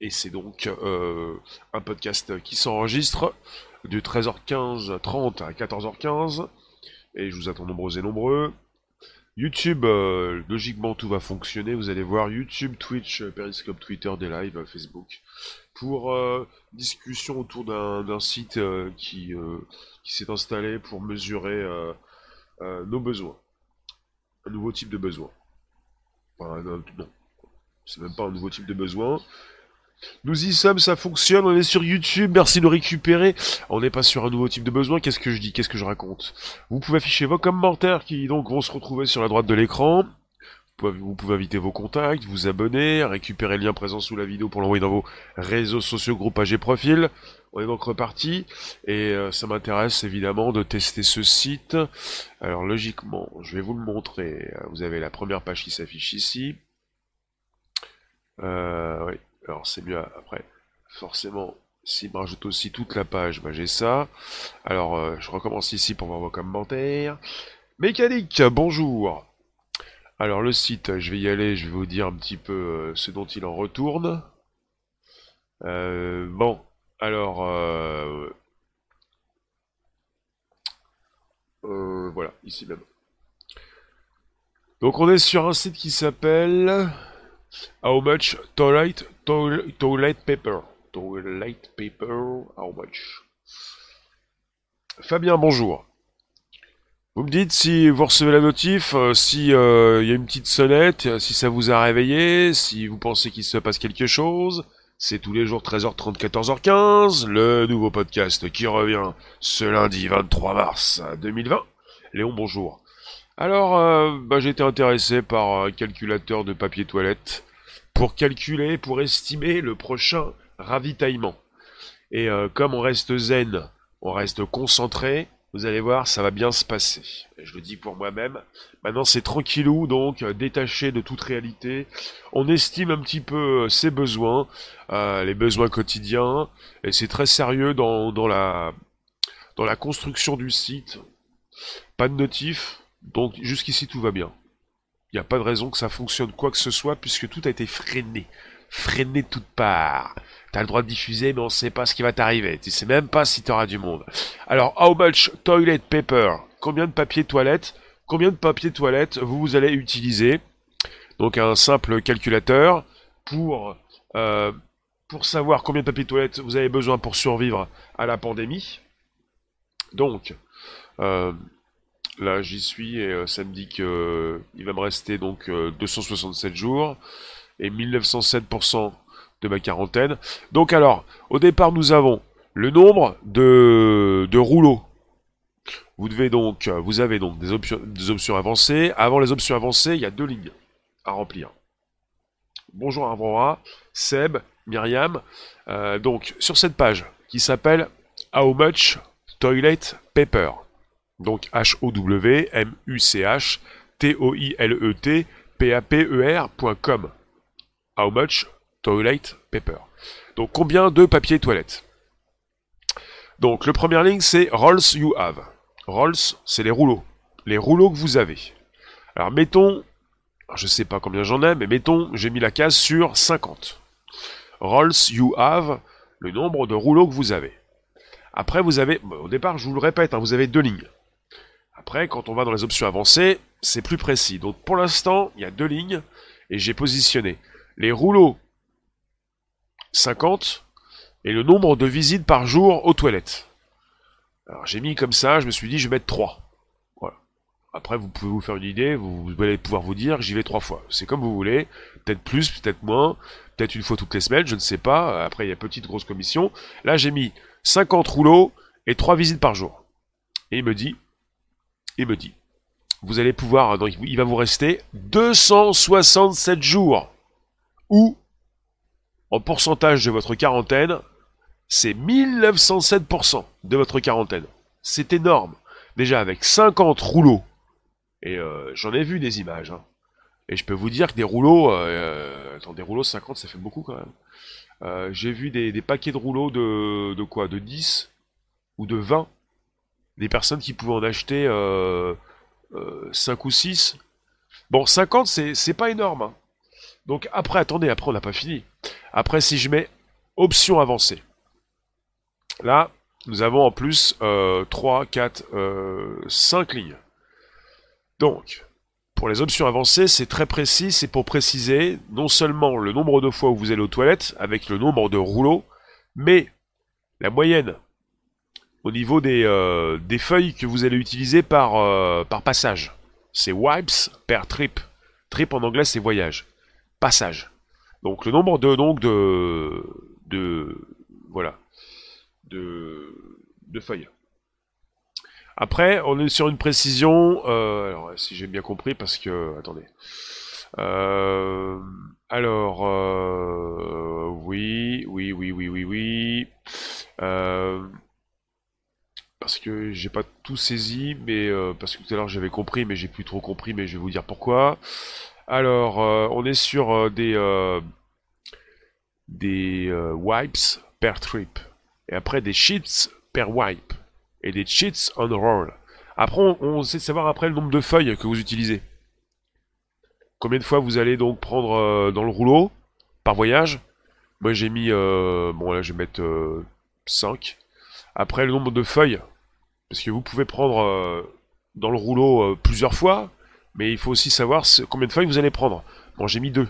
Et c'est donc euh, un podcast qui s'enregistre de 13h15 30 à 14h15. Et je vous attends nombreux et nombreux. YouTube, euh, logiquement tout va fonctionner. Vous allez voir YouTube, Twitch, Periscope, Twitter, des lives, Facebook. Pour euh, discussion autour d'un site qui, qui s'est installé pour mesurer nos besoins. Un nouveau type de besoin. Enfin, non, c'est même pas un nouveau type de besoin. Nous y sommes, ça fonctionne, on est sur YouTube, merci de nous récupérer. On n'est pas sur un nouveau type de besoin, qu'est-ce que je dis, qu'est-ce que je raconte? Vous pouvez afficher vos commentaires qui donc vont se retrouver sur la droite de l'écran. Vous pouvez inviter vos contacts, vous abonner, récupérer le lien présent sous la vidéo pour l'envoyer dans vos réseaux sociaux, groupages et profils. On est donc reparti et euh, ça m'intéresse évidemment de tester ce site. Alors logiquement, je vais vous le montrer. Vous avez la première page qui s'affiche ici. Euh, oui, alors c'est mieux après. Forcément, s'il me rajoute aussi toute la page, bah, j'ai ça. Alors euh, je recommence ici pour voir vos commentaires. Mécanique, bonjour. Alors le site, je vais y aller, je vais vous dire un petit peu euh, ce dont il en retourne. Euh, bon, alors voilà, ici même. Donc on est sur un site qui s'appelle How much toilet, toilet, paper? Toilet paper, how much? Fabien, bonjour. Vous me dites si vous recevez la notif, euh, si euh, il y a une petite sonnette, si ça vous a réveillé, si vous pensez qu'il se passe quelque chose. C'est tous les jours 13h30, 14h15, le nouveau podcast qui revient ce lundi 23 mars 2020. Léon, bonjour. Alors, euh, bah, j'ai été intéressé par un calculateur de papier toilette pour calculer, pour estimer le prochain ravitaillement. Et euh, comme on reste zen, on reste concentré, vous allez voir, ça va bien se passer. je le dis pour moi-même. Maintenant, c'est tranquillou, donc détaché de toute réalité. On estime un petit peu euh, ses besoins, euh, les besoins quotidiens, et c'est très sérieux dans, dans, la, dans la construction du site. Pas de notif, donc jusqu'ici tout va bien. N'y a pas de raison que ça fonctionne quoi que ce soit puisque tout a été freiné. Freiné de toutes parts. T'as le droit de diffuser mais on ne sait pas ce qui va t'arriver. Tu sais même pas si tu auras du monde. Alors, how much toilet paper? Combien de papier toilette Combien de papier toilette vous, vous allez utiliser? Donc un simple calculateur pour, euh, pour savoir combien de papier toilette vous avez besoin pour survivre à la pandémie. Donc, euh, Là, j'y suis et euh, ça me dit que euh, va me rester donc 267 euh, jours et 1907% de ma quarantaine. Donc alors, au départ, nous avons le nombre de, rouleaux. Vous devez donc, vous avez donc des options, avancées. Avant les options avancées, il y a deux lignes à remplir. Bonjour Aurora, Seb, Myriam. donc sur cette page qui s'appelle How much toilet paper? Donc H-O-W-M-U-C-H-T-O-I-L-E-T-P-A-P-E-R.com. How much toilet paper? Donc combien de papier toilette Donc le premier ligne c'est rolls you have. Rolls c'est les rouleaux. Les rouleaux que vous avez. Alors mettons, je sais pas combien j'en ai, mais mettons j'ai mis la case sur 50. Rolls you have, le nombre de rouleaux que vous avez. Après vous avez, au départ je vous le répète, hein, vous avez deux lignes. Après, quand on va dans les options avancées, c'est plus précis. Donc pour l'instant, il y a deux lignes et j'ai positionné les rouleaux 50 et le nombre de visites par jour aux toilettes. Alors j'ai mis comme ça, je me suis dit je vais mettre 3. Voilà. Après vous pouvez vous faire une idée, vous, allez pouvoir vous dire j'y vais trois fois. C'est comme vous voulez, peut-être plus, peut-être moins, peut-être une fois toutes les semaines, je ne sais pas. Après il y a petite grosse commission. Là j'ai mis 50 rouleaux et 3 visites par jour. Et il me dit il me dit, vous allez pouvoir, donc il va vous rester 267 jours, ou en pourcentage de votre quarantaine, c'est 1907% de votre quarantaine. C'est énorme. Déjà avec 50 rouleaux, et euh, j'en ai vu des images, hein. et je peux vous dire que des rouleaux, euh, attends, des rouleaux 50, ça fait beaucoup quand même. Euh, j'ai vu des, paquets de rouleaux de quoi? De 10 ou de 20 des personnes qui pouvaient en acheter 5 euh, euh, ou 6. Bon, 50, c'est pas énorme. Hein. Donc après, attendez, après on n'a pas fini. Après, si je mets option avancée, là, nous avons en plus 3, 4, 5 lignes. Donc, pour les options avancées, c'est très précis, c'est pour préciser non seulement le nombre de fois où vous allez aux toilettes, avec le nombre de rouleaux, mais la moyenne au niveau des, euh, des feuilles que vous allez utiliser par, euh, par passage. C'est wipes per trip. Trip en anglais c'est voyage. Passage. Donc le nombre de donc de de voilà de, de feuilles. Après, on est sur une précision. Euh, alors, si j'ai bien compris, parce que attendez. Alors, oui, oui, oui, oui, oui, oui. Parce que j'ai pas tout saisi, mais parce que tout à l'heure j'avais compris, mais j'ai plus trop compris, mais je vais vous dire pourquoi. Alors, on est sur des des wipes per trip et après des sheets per wipe et des cheats on roll. Après, on, sait savoir après le nombre de feuilles que vous utilisez. Combien de fois vous allez donc prendre euh, dans le rouleau par voyage? Moi j'ai mis, euh, bon là je vais mettre 5. Euh, après le nombre de feuilles, parce que vous pouvez prendre dans le rouleau plusieurs fois, mais il faut aussi savoir combien de feuilles vous allez prendre. Bon j'ai mis 2.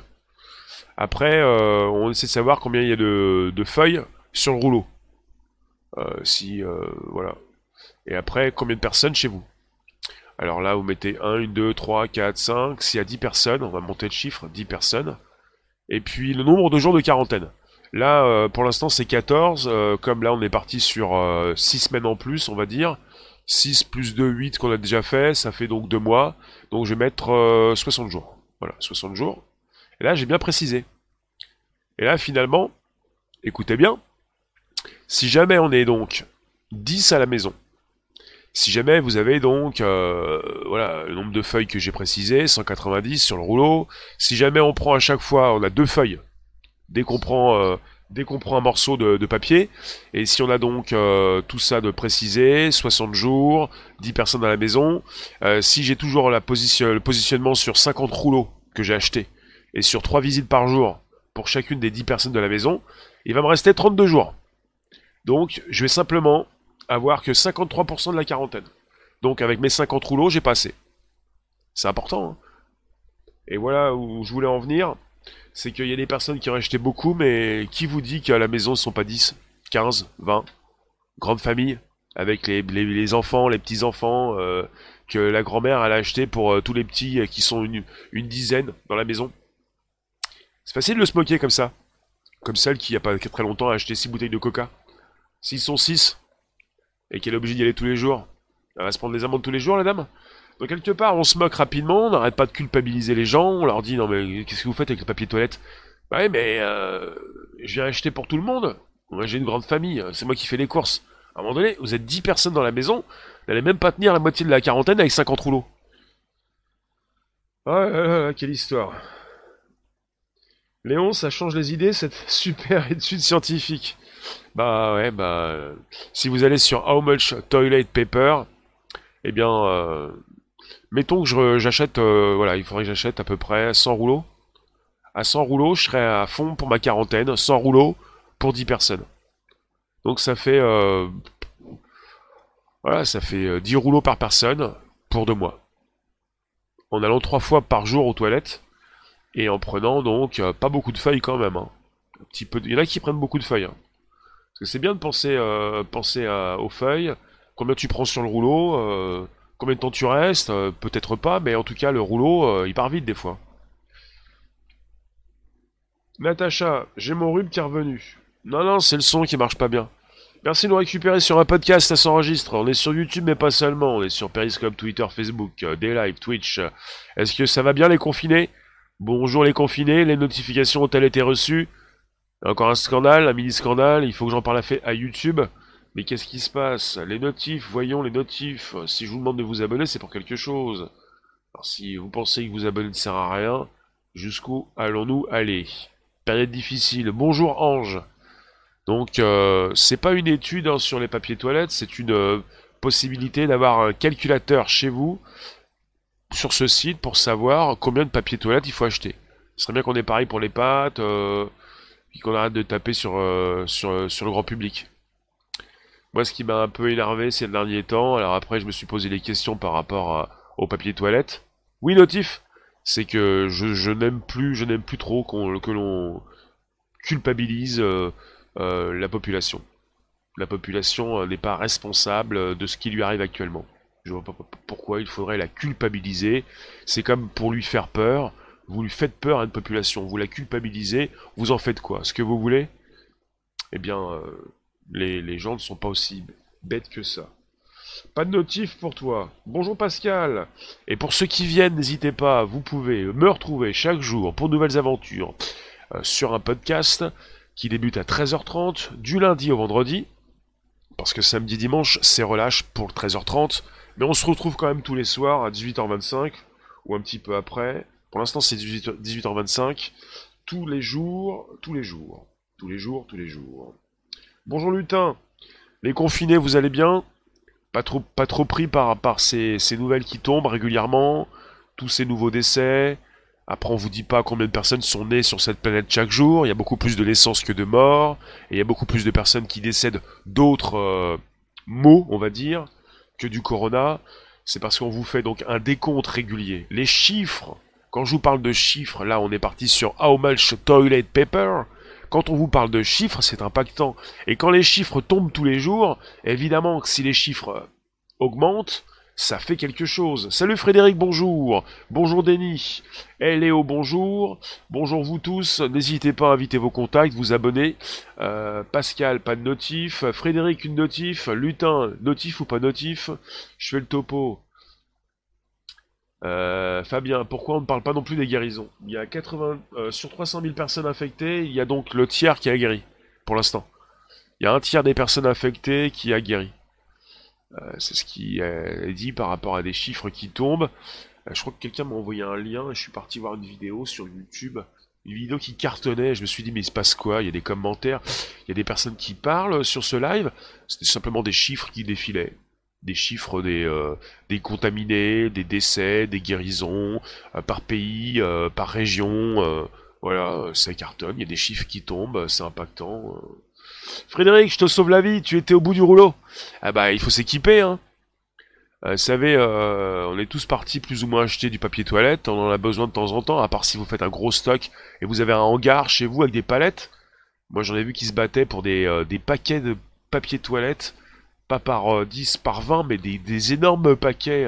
Après on essaie de savoir combien il y a de, feuilles sur le rouleau. si voilà et après, combien de personnes chez vous Alors là, vous mettez 1, 2, 3, 4, 5. S'il y a 10 personnes, on va monter le chiffre, 10 personnes. Et puis le nombre de jours de quarantaine. Là, euh, pour l'instant, c'est 14. Euh, comme là, on est parti sur 6 euh, semaines en plus, on va dire. 6 plus 2, 8 qu'on a déjà fait, ça fait donc 2 mois. Donc je vais mettre 60 jours. Voilà, 60 jours. Et là, j'ai bien précisé. Et là, finalement, écoutez bien, si jamais on est donc 10 à la maison, si jamais vous avez donc euh, voilà le nombre de feuilles que j'ai précisé, 190 sur le rouleau. Si jamais on prend à chaque fois, on a deux feuilles. Dès qu'on prend, euh, dès qu'on prend un morceau de, papier, et si on a donc euh, tout ça de précisé, 60 jours, 10 personnes à la maison, si j'ai toujours le positionnement sur 50 rouleaux que j'ai acheté et sur 3 visites par jour pour chacune des 10 personnes de la maison, il va me rester 32 jours. Donc je vais simplement avoir que 53% de la quarantaine. Donc avec mes 50 rouleaux, j'ai passé. C'est important. Hein. Et voilà où je voulais en venir. C'est qu'il y a des personnes qui ont acheté beaucoup, mais qui vous dit qu'à la maison, ne sont pas 10, 15, 20 Grande famille, avec les, enfants, les petits-enfants, euh, que la grand-mère a acheté pour euh, tous les petits euh, qui sont une, une dizaine dans la maison? C'est facile de se moquer comme ça. Comme celle qui, il n'y a pas très longtemps, a acheté 6 bouteilles de coca. S'ils sont 6, et qu'elle est obligée d'y aller tous les jours. Elle va se prendre des amendes tous les jours, la dame? Donc quelque part, on se moque rapidement, on n'arrête pas de culpabiliser les gens, on leur dit non mais qu'est-ce que vous faites avec le papier toilette? Bah ouais mais euh, j'ai acheté pour tout le monde. Moi j'ai une grande famille, c'est moi qui fais les courses. À un moment donné, vous êtes 10 personnes dans la maison, vous n'allez même pas tenir la moitié de la quarantaine avec 50 rouleaux. Oh là là, quelle histoire. Léon, ça change les idées, cette super étude scientifique. Bah ouais, bah si vous allez sur How much toilet paper, eh bien, euh, mettons que j'achète, euh, voilà, il faudrait que j'achète à peu près 100 rouleaux. À 100 rouleaux, je serais à fond pour ma quarantaine, 100 rouleaux pour 10 personnes. Donc ça fait, euh, voilà, ça fait 10 rouleaux par personne pour deux mois. En allant trois fois par jour aux toilettes et en prenant donc pas beaucoup de feuilles quand même. Hein. Un petit peu, il y en a qui prennent beaucoup de feuilles. Hein. Parce que c'est bien de penser, euh, penser aux feuilles, combien tu prends sur le rouleau, euh, combien de temps tu restes, euh, peut-être pas, mais en tout cas le rouleau, il part vite des fois. Natacha, j'ai mon rhume qui est revenu. Non, non, c'est le son qui marche pas bien. Merci de nous récupérer sur un podcast, ça s'enregistre. On est sur YouTube, mais pas seulement. On est sur Periscope, Twitter, Facebook, des lives, Twitch. Est-ce que ça va bien les confinés? Bonjour les confinés, les notifications ont-elles été reçues? Encore un scandale, un mini-scandale, il faut que j'en parle à, YouTube. Mais qu'est-ce qui se passe? Les notifs, voyons les notifs. Si je vous demande de vous abonner, c'est pour quelque chose. Alors si vous pensez que vous abonner ne sert à rien, jusqu'où allons-nous aller? Période difficile. Bonjour Ange. Donc euh, c'est pas une étude hein, sur les papiers toilettes, c'est une euh, possibilité d'avoir un calculateur chez vous sur ce site pour savoir combien de papiers toilettes il faut acheter. Ce serait bien qu'on ait pareil pour les pâtes, euh, puis qu'on arrête de taper sur, euh, sur le grand public. Moi, ce qui m'a un peu énervé ces derniers temps, alors après, je me suis posé des questions par rapport au papier toilette. Oui, notif, c'est que je, je n'aime plus, je n'aime plus trop qu'on, que l'on culpabilise euh, euh, la population. La population euh, n'est pas responsable de ce qui lui arrive actuellement. Je vois pas pourquoi il faudrait la culpabiliser. C'est comme pour lui faire peur. Vous lui faites peur à une population, vous la culpabilisez, vous en faites quoi? Ce que vous voulez? Eh bien, les, gens ne sont pas aussi bêtes que ça. Pas de notif pour toi. Bonjour Pascal. Et pour ceux qui viennent, n'hésitez pas, vous pouvez me retrouver chaque jour pour de nouvelles aventures euh, sur un podcast qui débute à 13h30 du lundi au vendredi. Parce que samedi dimanche, c'est relâche pour 13h30. Mais on se retrouve quand même tous les soirs à 18h25 ou un petit peu après. Pour l'instant, c'est 18h25. Tous les jours, tous les jours, tous les jours, tous les jours. Bonjour Lutin. Les confinés, vous allez bien? Pas trop, pas trop pris par, par ces, ces nouvelles qui tombent régulièrement, tous ces nouveaux décès, après, on vous dit pas combien de personnes sont nées sur cette planète chaque jour. Il y a beaucoup plus de naissances que de morts. Et il y a beaucoup plus de personnes qui décèdent d'autres euh, maux, on va dire, que du corona. C'est parce qu'on vous fait donc un décompte régulier. Les chiffres, quand je vous parle de chiffres, là on est parti sur How much toilet paper. Quand on vous parle de chiffres, c'est impactant. Et quand les chiffres tombent tous les jours, évidemment que si les chiffres augmentent, ça fait quelque chose. Salut Frédéric, bonjour. Bonjour Denis. Eh Léo, bonjour. Bonjour vous tous. N'hésitez pas à inviter vos contacts, vous abonner. Euh, Pascal, pas de notif. Frédéric, une notif. Lutin, notif ou pas notif? Je fais le topo. Euh, Fabien, pourquoi on ne parle pas non plus des guérisons? Il y a 80, euh, sur 300 000 personnes infectées, il y a donc le tiers qui a guéri, pour l'instant. Il y a un tiers des personnes infectées qui a guéri. Euh, c'est ce qui est dit par rapport à des chiffres qui tombent. Je crois que quelqu'un m'a envoyé un lien et je suis parti voir une vidéo sur YouTube. Une vidéo qui cartonnait, je me suis dit mais il se passe quoi? Il y a des commentaires, il y a des personnes qui parlent sur ce live. C'était simplement des chiffres qui défilaient des chiffres des, euh, des contaminés, des décès, des guérisons, par pays, par région. voilà, ça cartonne, il y a des chiffres qui tombent, c'est impactant. Frédéric, je te sauve la vie, tu étais au bout du rouleau. Ah bah, il faut s'équiper, hein. Euh, vous savez, euh, on est tous partis plus ou moins acheter du papier toilette, on en a besoin de temps en temps, à part si vous faites un gros stock et vous avez un hangar chez vous avec des palettes. Moi j'en ai vu qui se battaient pour des, euh, des paquets de papier toilette, pas par 10, par 20, mais des, énormes paquets,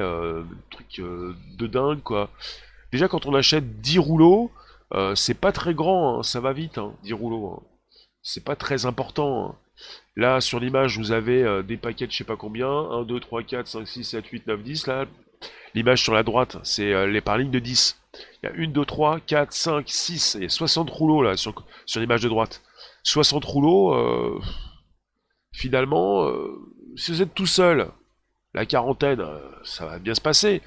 trucs de dingue quoi. Déjà quand on achète 10 rouleaux, c'est pas très grand, hein, ça va vite, hein, 10 rouleaux. Hein c'est pas très important. Hein. Là, sur l'image, vous avez euh, des paquets de je sais pas combien. 1, 2, 3, 4, 5, 6, 7, 8, 9, 10. Là, l'image sur la droite, c'est euh, les par ligne de 10. Il y a 1, 2, 3, 4, 5, 6. Il y a 60 rouleaux là sur, sur l'image de droite. 60 rouleaux, euh, finalement, si vous êtes tout seul, la quarantaine, ça va bien se passer.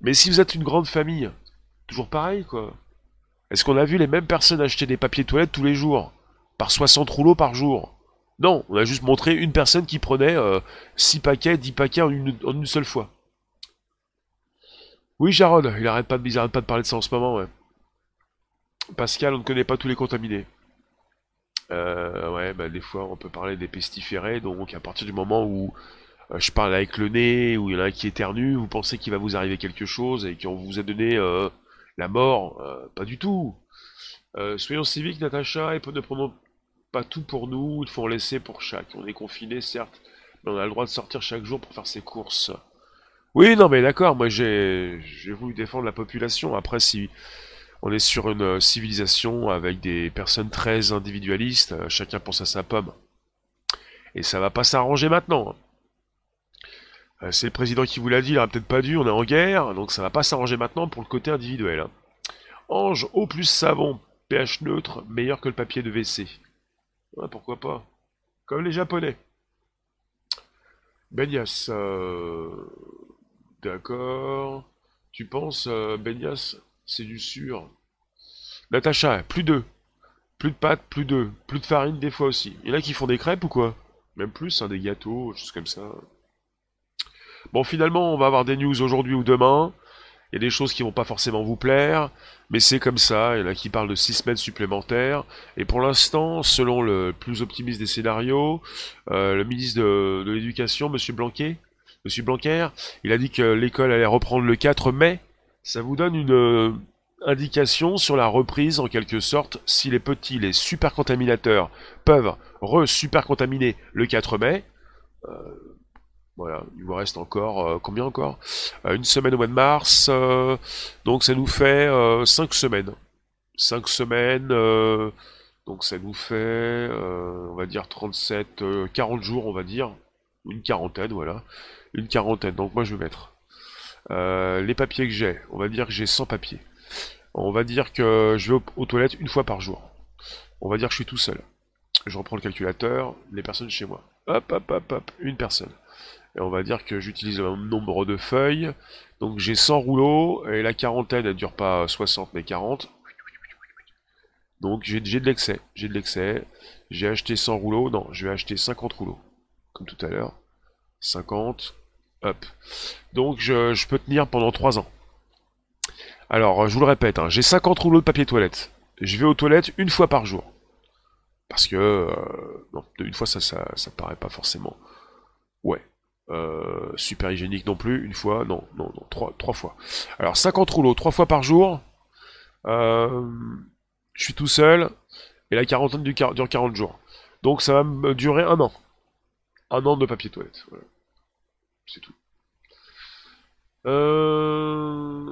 Mais si vous êtes une grande famille, toujours pareil quoi. Est-ce qu'on a vu les mêmes personnes acheter des papiers toilettes tous les jours par 60 rouleaux par jour? Non, on a juste montré une personne qui prenait 6 euh, paquets, 10 paquets en une, seule fois. Oui, Jaron, il arrête pas, de, pas de parler de ça en ce moment. Pascal, on ne connaît pas tous les contaminés. Euh, ouais, bah des fois on peut parler des pestiférés, donc à partir du moment où euh, je parle avec le nez, où il y en a un qui éternue, vous pensez qu'il va vous arriver quelque chose et qu'on vous a donné la mort, pas du tout. soyons civiques, Natacha, et ne prenons pas tout pour nous, il faut en laisser pour chaque. On est confiné, certes, mais on a le droit de sortir chaque jour pour faire ses courses. Oui, non, mais d'accord, moi j'ai voulu défendre la population. Après, si on est sur une euh, civilisation avec des personnes très individualistes, euh, chacun pense à sa pomme. Et ça va pas s'arranger maintenant. Euh, c'est le président qui vous l'a dit, il aurait peut-être pas dû, on est en guerre, donc ça va pas s'arranger maintenant pour le côté individuel. Hein. Ange, eau plus savon, pH neutre, meilleur que le papier de WC. Pourquoi pas. Comme les Japonais. Benias, euh... d'accord. Tu penses, Benias, c'est du sûr. Natacha, plus deux. Plus de pâtes, plus deux. Plus de farine des fois aussi. Il y en a qui font des crêpes ou quoi? Même plus, hein, des gâteaux, choses comme ça. Bon, finalement, on va avoir des news aujourd'hui ou demain. Il y a des choses qui vont pas forcément vous plaire, mais c'est comme ça. Il y en a qui parlent de six semaines supplémentaires. Et pour l'instant, selon le plus optimiste des scénarios, euh, le ministre de, l'Éducation, Blanquet, Monsieur Blanquer, il a dit que l'école allait reprendre le 4 mai. Ça vous donne une euh, indication sur la reprise en quelque sorte si les petits, les super contaminateurs peuvent re-super contaminer le 4 mai. Euh, voilà, il vous reste encore euh, combien encore? Euh, Une semaine au mois de mars, euh, donc ça nous fait 5 semaines. 5 semaines, donc ça nous fait, on va dire 37, 40 jours, on va dire, une quarantaine, voilà, une quarantaine. Donc moi je vais mettre les papiers que j'ai. On va dire que j'ai 100 papiers. On va dire que je vais aux, toilettes une fois par jour. On va dire que je suis tout seul. Je reprends le calculateur, les personnes chez moi. Hop, hop, hop, hop, une personne. Et on va dire que j'utilise un nombre de feuilles. Donc j'ai 100 rouleaux, et la quarantaine, elle dure pas 60 mais 40. Donc j'ai de l'excès, j'ai de l'excès. J'ai acheté 100 rouleaux, non, je vais acheter 50 rouleaux, comme tout à l'heure. 50, Donc je, peux tenir pendant 3 ans. Alors, je vous le répète, hein, j'ai 50 rouleaux de papier toilette. Je vais aux toilettes une fois par jour. Parce que, euh, non, une fois ça, ça, paraît pas forcément. Ouais, euh, super hygiénique non plus, une fois, non, non, non, trois, fois. Alors 50 rouleaux, trois fois par jour. Euh, je suis tout seul, et la quarantaine dure 40 jours. Donc ça va me durer un an. Un an de papier toilette. C'est tout. Euh...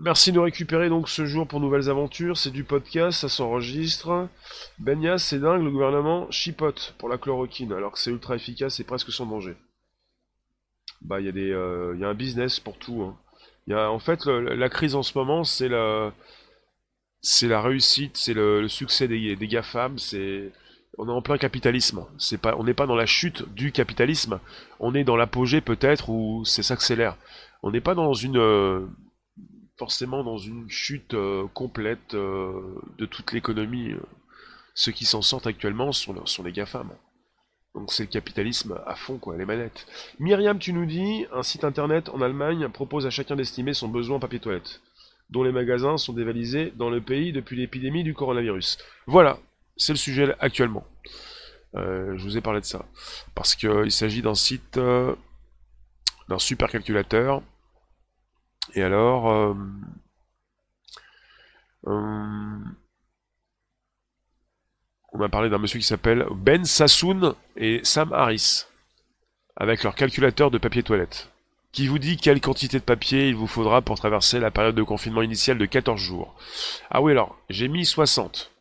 Merci de récupérer donc ce jour pour Nouvelles Aventures. C'est du podcast, ça s'enregistre. Benias, c'est dingue, le gouvernement chipote pour la chloroquine, alors que c'est ultra efficace et presque sans danger bah il y a des euh, y a un business pour tout. Hein. Y a, en fait la crise en ce moment c'est la la réussite, c'est le, succès des, des GAFAM, c'est on est en plein capitalisme. C'est pas on n'est pas dans la chute du capitalisme, on est dans l'apogée peut-être où c'est s'accélère. On n'est pas dans une euh, forcément dans une chute euh, complète de toute l'économie. Ceux qui s'en sortent actuellement sont, sont les GAFAM. Donc c'est le capitalisme à fond, quoi, les manettes. Myriam, tu nous dis, un site internet en Allemagne propose à chacun d'estimer son besoin en papier toilette, dont les magasins sont dévalisés dans le pays depuis l'épidémie du coronavirus. Voilà, c'est le sujet actuellement. Euh, je vous ai parlé de ça. Parce qu'il s'agit d'un site, euh, d'un super calculateur. Et alors... Euh, on m'a parlé d'un monsieur qui s'appelle Ben Sassoon et Sam Harris, avec leur calculateur de papier toilette, qui vous dit quelle quantité de papier il vous faudra pour traverser la période de confinement initiale de 14 jours. Ah oui, alors, j'ai mis 60.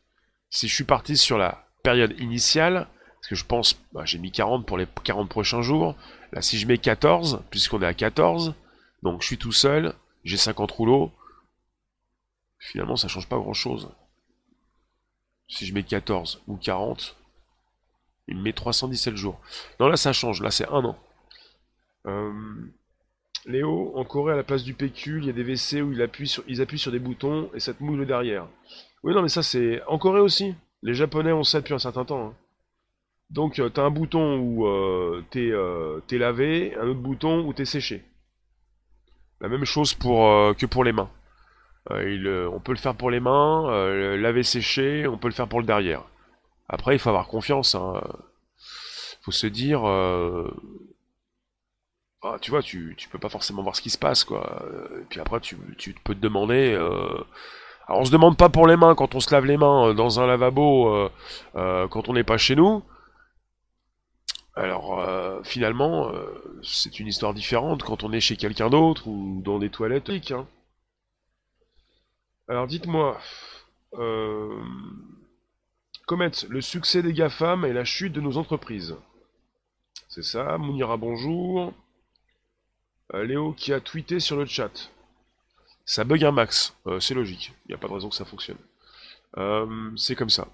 Si je suis parti sur la période initiale, parce que je pense, bah, j'ai mis 40 pour les 40 prochains jours, là si je mets 14, puisqu'on est à 14, donc je suis tout seul, j'ai 50 rouleaux, finalement ça change pas grand chose. Si je mets 14 ou 40, il me met 317 jours. Non, là, ça change. Là, c'est un an. Euh, Léo, en Corée, à la place du PQ, il y a des WC où ils appuient sur, ils appuient sur des boutons et ça te mouille le derrière. Oui, non, mais ça, c'est... En Corée aussi. Les Japonais ont ça depuis un certain temps. Hein. Donc, euh, t'as un bouton où euh, t'es lavé, un autre bouton où t'es séché. La même chose pour, que pour les mains. Euh, on peut le faire pour les mains, euh, laver sécher, on peut le faire pour le derrière. Après, il faut avoir confiance. Hein. faut se dire, euh, ah, tu vois, tu, tu peux pas forcément voir ce qui se passe, quoi. Et puis après, tu, peux te demander. Alors, on se demande pas pour les mains quand on se lave les mains dans un lavabo quand on n'est pas chez nous. Alors, finalement, c'est une histoire différente quand on est chez quelqu'un d'autre ou dans des toilettes. Hein. Alors dites-moi, euh, Comet, le succès des GAFAM et la chute de nos entreprises. C'est ça, Mounira bonjour. Euh, Léo qui a tweeté sur le chat. Ça bug un max, euh, c'est logique, il n'y a pas de raison que ça fonctionne. c'est comme ça.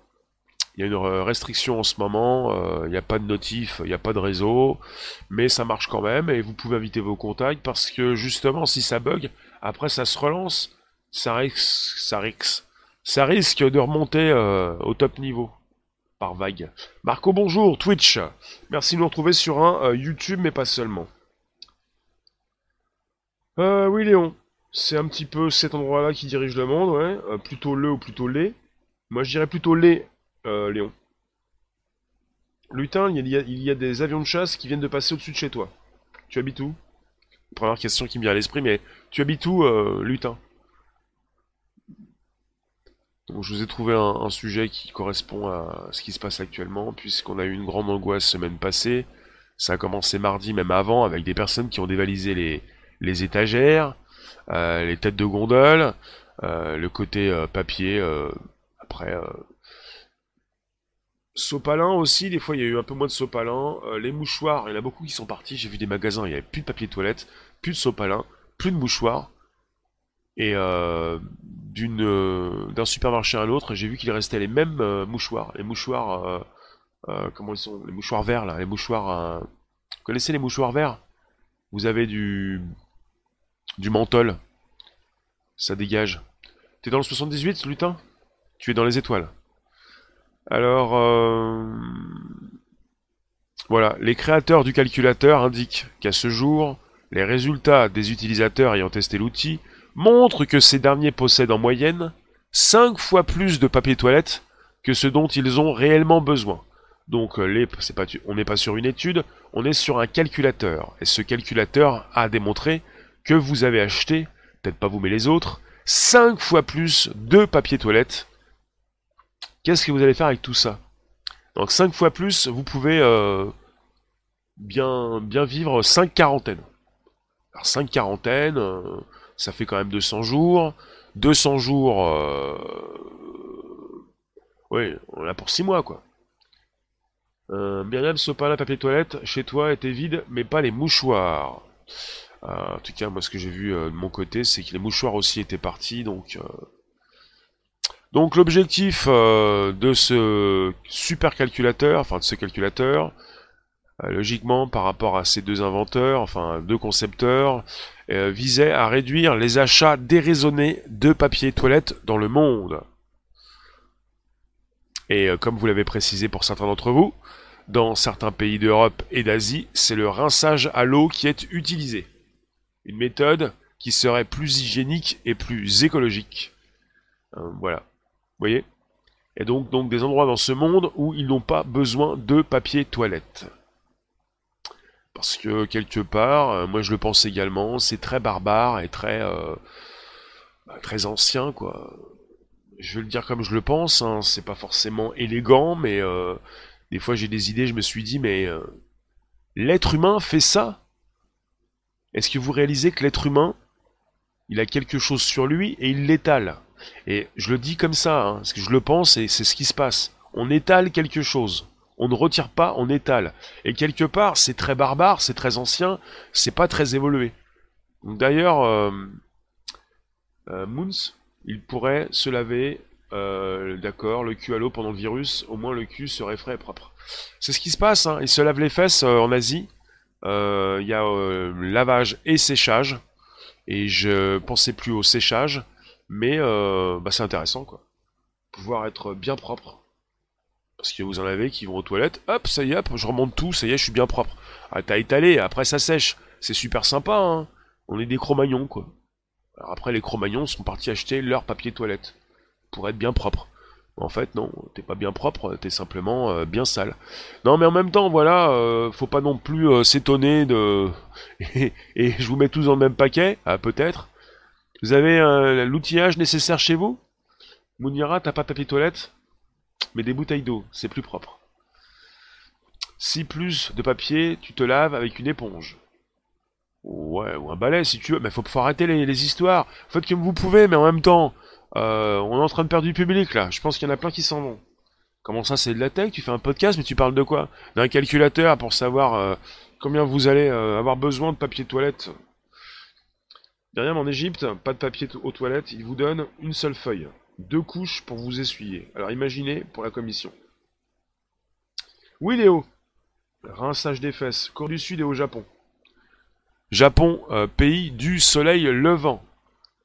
Il y a une restriction en ce moment, il n'y a pas de notif, il n'y a pas de réseau, mais ça marche quand même et vous pouvez inviter vos contacts parce que justement si ça bug, après ça se relance ça risque, ça ça risque de remonter euh, au top niveau par vague. Marco, bonjour, Twitch. Merci de nous retrouver sur un euh, YouTube, mais pas seulement. Euh, oui, Léon. C'est un petit peu cet endroit-là qui dirige le monde. Euh, plutôt le ou plutôt les. Moi, je dirais plutôt les, euh, Léon. Lutin, il y, a, des avions de chasse qui viennent de passer au-dessus de chez toi. Tu habites où? Première question qui me vient à l'esprit, mais tu habites où, euh, Lutin? Donc, je vous ai trouvé un, sujet qui correspond à ce qui se passe actuellement, puisqu'on a eu une grande angoisse semaine passée. Ça a commencé mardi, même avant, avec des personnes qui ont dévalisé les, étagères, les têtes de gondole, euh, le côté euh, papier, après... Sopalin aussi, des fois il y a eu un peu moins de sopalin. les mouchoirs, il y en a beaucoup qui sont partis. J'ai vu des magasins, il n'y avait plus de papier toilette, plus de sopalin, plus de mouchoirs. Et d'un supermarché à l'autre, j'ai vu qu'il restait les mêmes mouchoirs. Les mouchoirs, comment ils sont Les mouchoirs verts là, les mouchoirs. Vous connaissez les mouchoirs verts? Vous avez du du menthol. Ça dégage. T'es dans le 78, lutin? Tu es dans les étoiles. Alors, euh... voilà, les créateurs du calculateur indiquent qu'à ce jour, les résultats des utilisateurs ayant testé l'outil montrent que ces derniers possèdent en moyenne 5 fois plus de papier toilette que ce dont ils ont réellement besoin. Donc pas, on n'est pas sur une étude, on est sur un calculateur. Et ce calculateur a démontré que vous avez acheté, peut-être pas vous mais les autres, 5 fois plus de papier toilette. Qu'est-ce que vous allez faire avec tout ça? Donc 5 fois plus, vous pouvez euh, bien, bien vivre 5 quarantaines. Alors 5 quarantaines, euh, ça fait quand même 200 jours. 200 jours, euh, oui, on l'a pour 6 mois quoi. Euh, Myriam, sopalin, papier toilette, chez toi était vide, mais pas les mouchoirs. Euh, en tout cas, moi, ce que j'ai vu euh, de mon côté, c'est que les mouchoirs aussi étaient partis, donc... Euh, donc l'objectif de ce super calculateur, enfin de ce calculateur, logiquement par rapport à ces deux inventeurs, enfin deux concepteurs, visait à réduire les achats déraisonnés de papier toilette dans le monde. Et comme vous l'avez précisé pour certains d'entre vous, dans certains pays d'Europe et d'Asie, c'est le rinçage à l'eau qui est utilisé. Une méthode qui serait plus hygiénique et plus écologique. Euh, voilà. Vous voyez? Et donc, des endroits dans ce monde où ils n'ont pas besoin de papier toilette. Parce que quelque part, euh, moi je le pense également, c'est très barbare et très euh, bah, très ancien quoi. Je vais le dire comme je le pense, hein, c'est pas forcément élégant, mais des fois j'ai des idées, je me suis dit mais l'être humain fait ça est-ce que vous réalisez que l'être humain, il a quelque chose sur lui et il l'étale? Et je le dis comme ça, hein, parce que je le pense et c'est ce qui se passe. On étale quelque chose. On ne retire pas, on étale. Et quelque part, c'est très barbare, c'est très ancien, c'est pas très évolué. D'ailleurs, euh, euh, Moons, il pourrait se laver, euh, d'accord, le cul à l'eau pendant le virus, au moins le cul serait frais et propre. C'est ce qui se passe, hein. il se lave les fesses en Asie, il y a euh, lavage et séchage. Et je pensais plus au séchage, mais euh, bah, c'est intéressant quoi. Pouvoir être bien propre. Parce que vous en avez qui vont aux toilettes, hop, ça y est, hop, je remonte tout, ça y est, je suis bien propre. Ah, t'as étalé, après ça sèche. C'est super sympa, hein. On est des cro-magnons, quoi. Alors après, les cro-magnons sont partis acheter leur papier toilette. Pour être bien propre. En fait, non, t'es pas bien propre, t'es simplement euh, bien sale. Non, mais en même temps, voilà, euh, faut pas non plus euh, s'étonner de... et, je vous mets tous dans le même paquet, ah, peut-être. Vous avez l'outillage nécessaire chez vous? Mounira, t'as pas papier toilette? Mais des bouteilles d'eau, c'est plus propre. Si plus de papier, tu te laves avec une éponge. Ouais, ou un balai si tu veux, mais faut, faut arrêter les, les histoires. Faites comme vous pouvez, mais en même temps, euh, on est en train de perdre du public là. Je pense qu'il y en a plein qui s'en vont. Comment ça, c'est de la tech? Tu fais un podcast, mais tu parles de quoi? D'un calculateur pour savoir euh, combien vous allez euh, avoir besoin de papier toilette. Derrière, en Égypte, pas de papier aux toilettes. Ils vous donnent une seule feuille, deux couches pour vous essuyer. Alors imaginez pour la commission. Oui, Léo. Rinçage des fesses. Cours du Sud et au Japon. Japon, pays du soleil levant.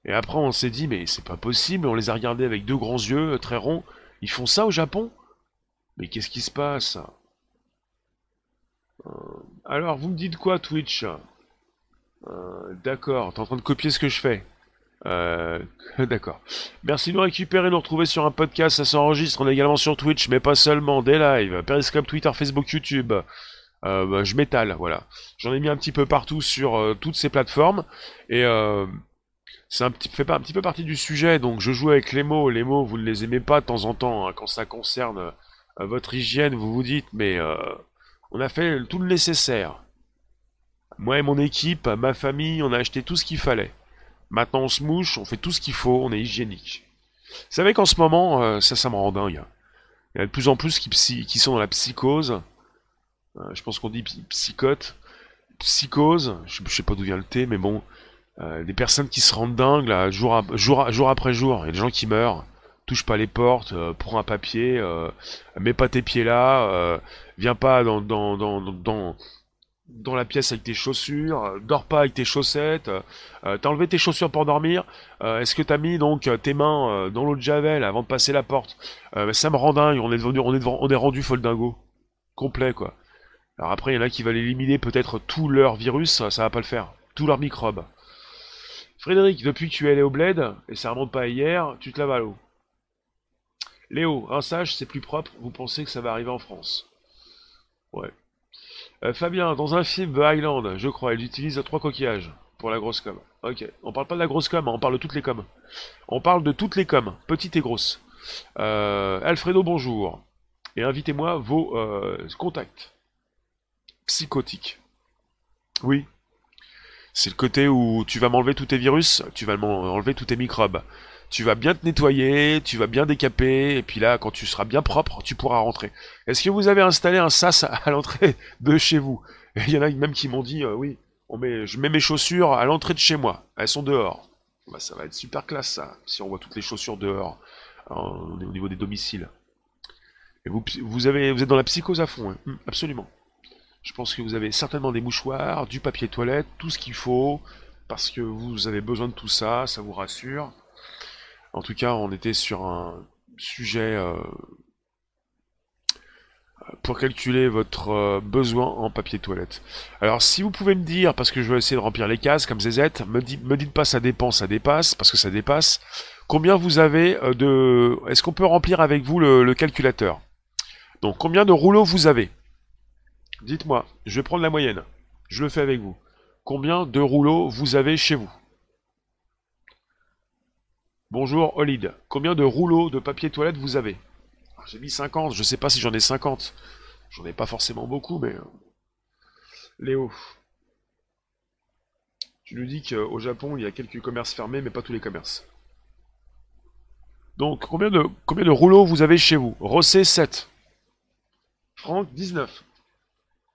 Et après, on s'est dit, mais c'est pas possible, on les a regardés avec deux grands yeux, très ronds. Ils font ça au Japon? Mais qu'est-ce qui se passe? Euh, Alors, vous me dites quoi, Twitch? Euh, D'accord, t'es en train de copier ce que je fais. Euh, D'accord. Merci de nous récupérer, nous retrouver sur un podcast, ça s'enregistre. On est également sur Twitch, mais pas seulement, des lives, Periscope, Twitter, Facebook, YouTube. Euh, bah, je m'étale, voilà. J'en ai mis un petit peu partout sur euh, toutes ces plateformes. Et euh, c'est un petit, fait pas un petit peu partie du sujet, donc je joue avec les mots. Les mots, vous ne les aimez pas de temps en temps. Hein. quand ça concerne euh, votre hygiène, vous vous dites, mais on a fait tout le nécessaire. Moi et mon équipe, ma famille, on a acheté tout ce qu'il fallait. Maintenant on se mouche, on fait tout ce qu'il faut, on est hygiénique. Vous savez qu'en ce moment, euh, ça, ça me rend dingue. Il y a de plus en plus qui, qui sont dans la psychose. Euh, je pense qu'on dit psychote. Psychose, je, sais pas d'où vient le thé, mais bon. Euh, des personnes qui se rendent dingues, là, jour, jour, jour après jour. Il y a des gens qui meurent. Touche pas les portes, prends un papier, mets pas tes pieds là, viens pas dans, dans, dans, dans dans la pièce avec tes chaussures, euh, dors pas avec tes chaussettes, euh, t'as enlevé tes chaussures pour dormir, euh, est-ce que t'as mis donc tes mains dans l'eau de javel avant de passer la porte? Ça me rend dingue, on est devenu, on est, on est rendu foldingo. Complet quoi. Alors après, il y en a qui veulent éliminer peut-être tout leur virus, ça, va pas le faire. Tous leurs microbes. Frédéric, depuis que tu es allé au bled, et ça remonte pas hier, tu te laves à l'eau. Léo, rinçage, c'est plus propre, vous pensez que ça va arriver en France Ouais. Euh, Fabien, dans un film The Island, je crois, il utilise trois coquillages pour la grosse com. Ok, on parle pas de la grosse com, hein, on parle de toutes les coms. On parle de toutes les coms, petites et grosses. Euh, Alfredo, bonjour. Et invitez-moi vos euh, contacts. Psychotiques. Oui. C'est le côté où tu vas m'enlever tous tes virus, tu vas m'enlever tous tes microbes tu vas bien te nettoyer, tu vas bien décaper, et puis là, quand tu seras bien propre, tu pourras rentrer. Est-ce que vous avez installé un sas à l'entrée de chez vous? Il y en a même qui m'ont dit, euh, oui, on je mets mes chaussures à l'entrée de chez moi, elles sont dehors. Bah, ça va être super classe ça, si on voit toutes les chaussures dehors, au niveau des domiciles. Et vous, vous, avez, vous êtes dans la psychose à fond, hein. absolument. Je pense que vous avez certainement des mouchoirs, du papier toilette, tout ce qu'il faut, parce que vous avez besoin de tout ça, ça vous rassure. En tout cas, on était sur un sujet euh, pour calculer votre euh, besoin en papier toilette. Alors si vous pouvez me dire, parce que je vais essayer de remplir les cases comme ZZ, me, me dites pas ça dépend, ça dépasse, parce que ça dépasse. Combien vous avez euh, de... Est-ce qu'on peut remplir avec vous le, calculateur? Donc combien de rouleaux vous avez? Dites-moi, je vais prendre la moyenne. Je le fais avec vous. Combien de rouleaux vous avez chez vous? Bonjour Olid, combien de rouleaux de papier toilette vous avez? J'ai mis 50, je sais pas si j'en ai 50. J'en ai pas forcément beaucoup, mais... Euh, Léo. Tu nous dis qu'au Japon, il y a quelques commerces fermés, mais pas tous les commerces. Donc, combien de, combien de rouleaux vous avez chez vous? Rossé, 7. Franck, 19.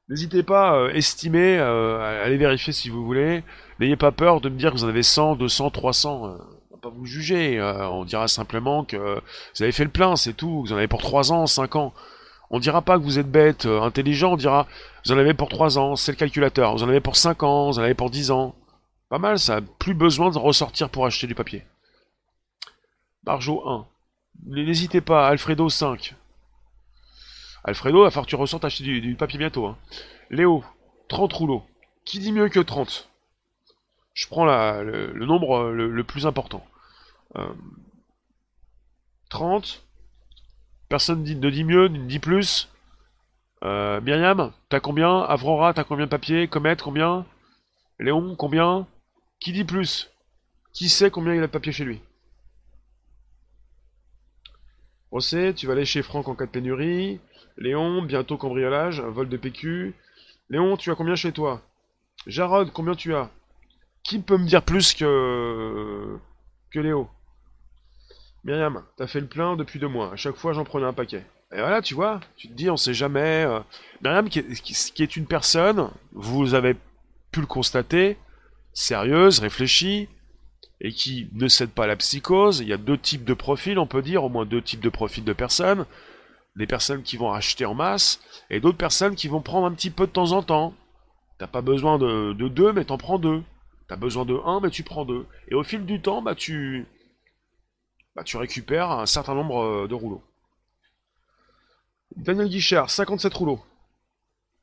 N'hésitez pas à euh, estimer, euh, allez vérifier si vous voulez. N'ayez pas peur de me dire que vous en avez 100, 200, 300 pas vous juger. Euh, on dira simplement que vous avez fait le plein, c'est tout. Vous en avez pour 3 ans, 5 ans. On dira pas que vous êtes bête, euh, intelligent. On dira vous en avez pour 3 ans, c'est le calculateur. Vous en avez pour 5 ans, vous en avez pour 10 ans. Pas mal, ça. Plus besoin de ressortir pour acheter du papier. Barjo 1. N'hésitez pas, Alfredo 5. Alfredo, va falloir que tu acheter du, papier bientôt. Hein. Léo, 30 rouleaux. Qui dit mieux que 30 Je prends le, nombre le, plus important. 30. Euh, Personne ne dit mieux, ne dit plus. Euh, Myriam, t'as combien? Avrora, t'as combien de papier Comet, combien? Léon, combien? Qui dit plus? Qui sait combien il a de papier chez lui? Rossé, tu vas aller chez Franck en cas de pénurie. Léon, bientôt cambriolage, vol de PQ. Léon, tu as combien chez toi? Jarod, combien tu as? Qui peut me dire plus que... que Léo? Myriam, t'as fait le plein depuis deux mois. À chaque fois, j'en prenais un paquet. Et voilà, tu vois, tu te dis, on sait jamais. Euh. Myriam, qui est, une personne, vous avez pu le constater, sérieuse, réfléchie, et qui ne cède pas la psychose. Il y a deux types de profils, on peut dire, au moins deux types de profils de personnes. Des personnes qui vont acheter en masse, et d'autres personnes qui vont prendre un petit peu de temps en temps. T'as pas besoin de, de deux, mais t'en prends deux. T'as besoin de un, mais tu prends deux. Et au fil du temps, bah tu, bah, tu récupères un certain nombre euh, de rouleaux. Daniel Guichard, 57 rouleaux.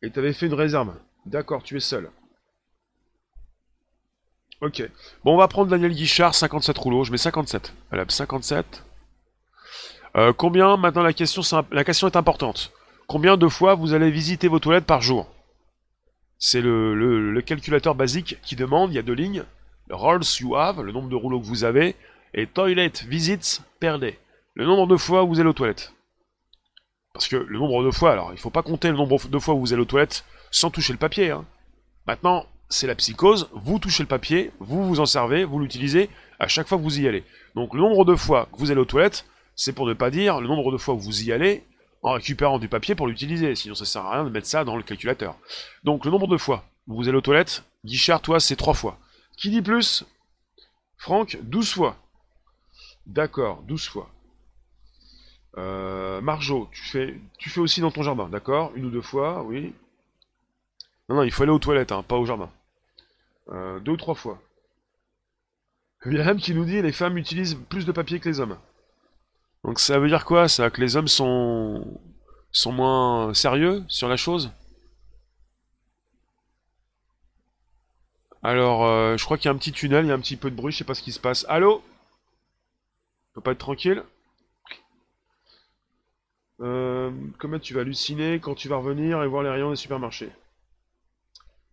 Et tu avais fait une réserve. D'accord, tu es seul. Ok. Bon, on va prendre Daniel Guichard, 57 rouleaux. Je mets 57. Voilà, 57. Euh, combien, maintenant la question, est importante. Combien de fois vous allez visiter vos toilettes par jour? C'est le, calculateur basique qui demande, il y a deux lignes. Rolls you have, le nombre de rouleaux que vous avez, et toilet visits per day, le nombre de fois où vous allez aux toilettes. Parce que le nombre de fois, alors il faut pas compter le nombre de fois où vous allez aux toilettes sans toucher le papier. Hein. Maintenant, c'est la psychose, vous touchez le papier, vous vous en servez, vous l'utilisez à chaque fois que vous y allez. Donc le nombre de fois que vous allez aux toilettes, c'est pour ne pas dire le nombre de fois où vous y allez en récupérant du papier pour l'utiliser, sinon ça sert à rien de mettre ça dans le calculateur. Donc le nombre de fois où vous allez aux toilettes, Guichard, toi, c'est 3 fois. Qui dit plus? Franck, 12 fois. D'accord, 12 fois. Euh, Marjo, tu fais aussi dans ton jardin, d'accord? Une ou deux fois, oui. Non, non, il faut aller aux toilettes, hein, pas au jardin. Euh, deux ou trois fois. Wilhelm qui nous dit les femmes utilisent plus de papier que les hommes. Donc ça veut dire quoi Ça que les hommes sont sont moins sérieux sur la chose? Alors, euh, je crois qu'il y a un petit tunnel, il y a un petit peu de bruit, je sais pas ce qui se passe. Allô? Peut pas être tranquille? Euh, Comment tu vas halluciner quand tu vas revenir et voir les rayons des supermarchés?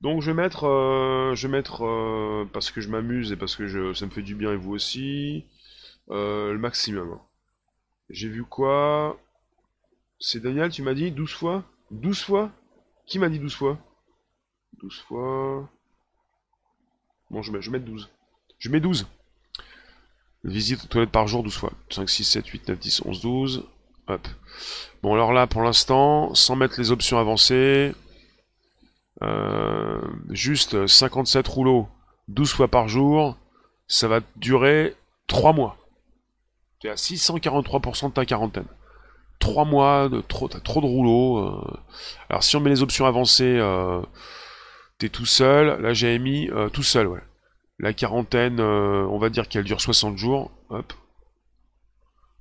Donc je vais mettre, euh, je vais mettre euh, parce que je m'amuse et parce que je, ça me fait du bien et vous aussi, euh, le maximum. J'ai vu quoi? C'est Daniel, tu m'as dit 12 fois? 12 fois? Qui m'a dit 12 fois? 12 fois... Bon, je, mets, je vais mettre 12. Je mets 12. Visite aux toilettes par jour 12 fois. 5, 6, 7, 8, 9, 10, 11, 12. Hop. Bon, alors là, pour l'instant, sans mettre les options avancées, euh, juste 57 rouleaux 12 fois par jour, ça va durer 3 mois. Tu es à 643% de ta quarantaine. 3 mois, de trop, trop de rouleaux. Euh. Alors si on met les options avancées, euh, t'es tout seul. Là j'ai mis tout seul. La quarantaine, on va dire qu'elle dure 60 jours.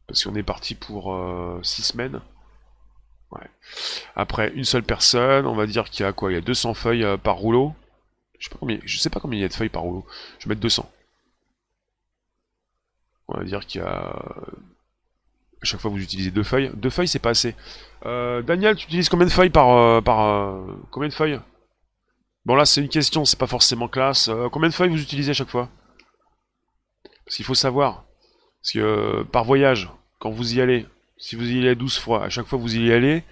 Parce qu'on est parti pour 6 semaines. Après, une seule personne, on va dire qu'il y a quoi? Il y a 200 feuilles euh, par rouleau. Je sais, pas combien, sais pas combien il y a de feuilles par rouleau. Je vais mettre 200. On va dire qu'il y a... À chaque fois vous utilisez deux feuilles. Deux feuilles, c'est pas assez. Euh, Daniel, tu utilises combien de feuilles par... Euh, par combien de feuilles? Bon là, c'est une question, c'est pas forcément classe. combien de feuilles vous utilisez à chaque fois? Parce qu'il faut savoir. Parce que par voyage, quand vous y allez, si vous y allez 12 fois, à chaque fois vous y allez,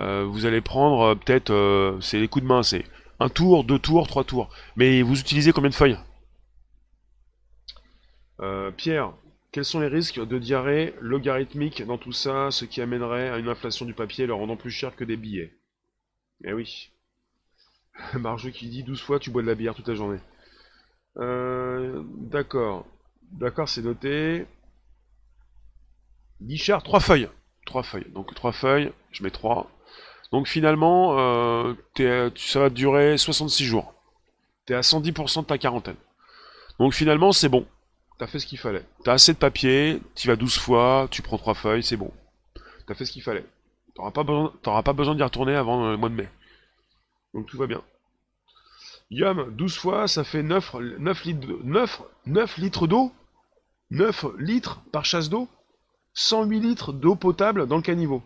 euh, vous allez prendre euh, peut-être, euh, c'est les coups de main, c'est un tour, deux tours, trois tours. Mais vous utilisez combien de feuilles? Pierre, quels sont les risques de diarrhée logarithmique dans tout ça, ce qui amènerait à une inflation du papier le rendant plus cher que des billets? Eh oui. Marjou qui dit 12 fois tu bois de la bière toute la journée. D'accord. D'accord, c'est noté. Guichard, trois feuilles. Trois feuilles. Donc trois feuilles, je mets trois. Donc finalement, euh, ça va durer 66 jours. T'es à 110% de ta quarantaine. Donc finalement, c'est bon. T'as fait ce qu'il fallait. T'as assez de papier, tu vas 12 fois, tu prends trois feuilles, c'est bon. T'as fait ce qu'il fallait. T'auras pas pas besoin d'y retourner avant le mois de mai. Donc tout va bien. Yum, 12 fois, ça fait 9, 9 litres, 9, 9 litres d'eau 9 litres par chasse d'eau 108 litres d'eau potable dans le caniveau.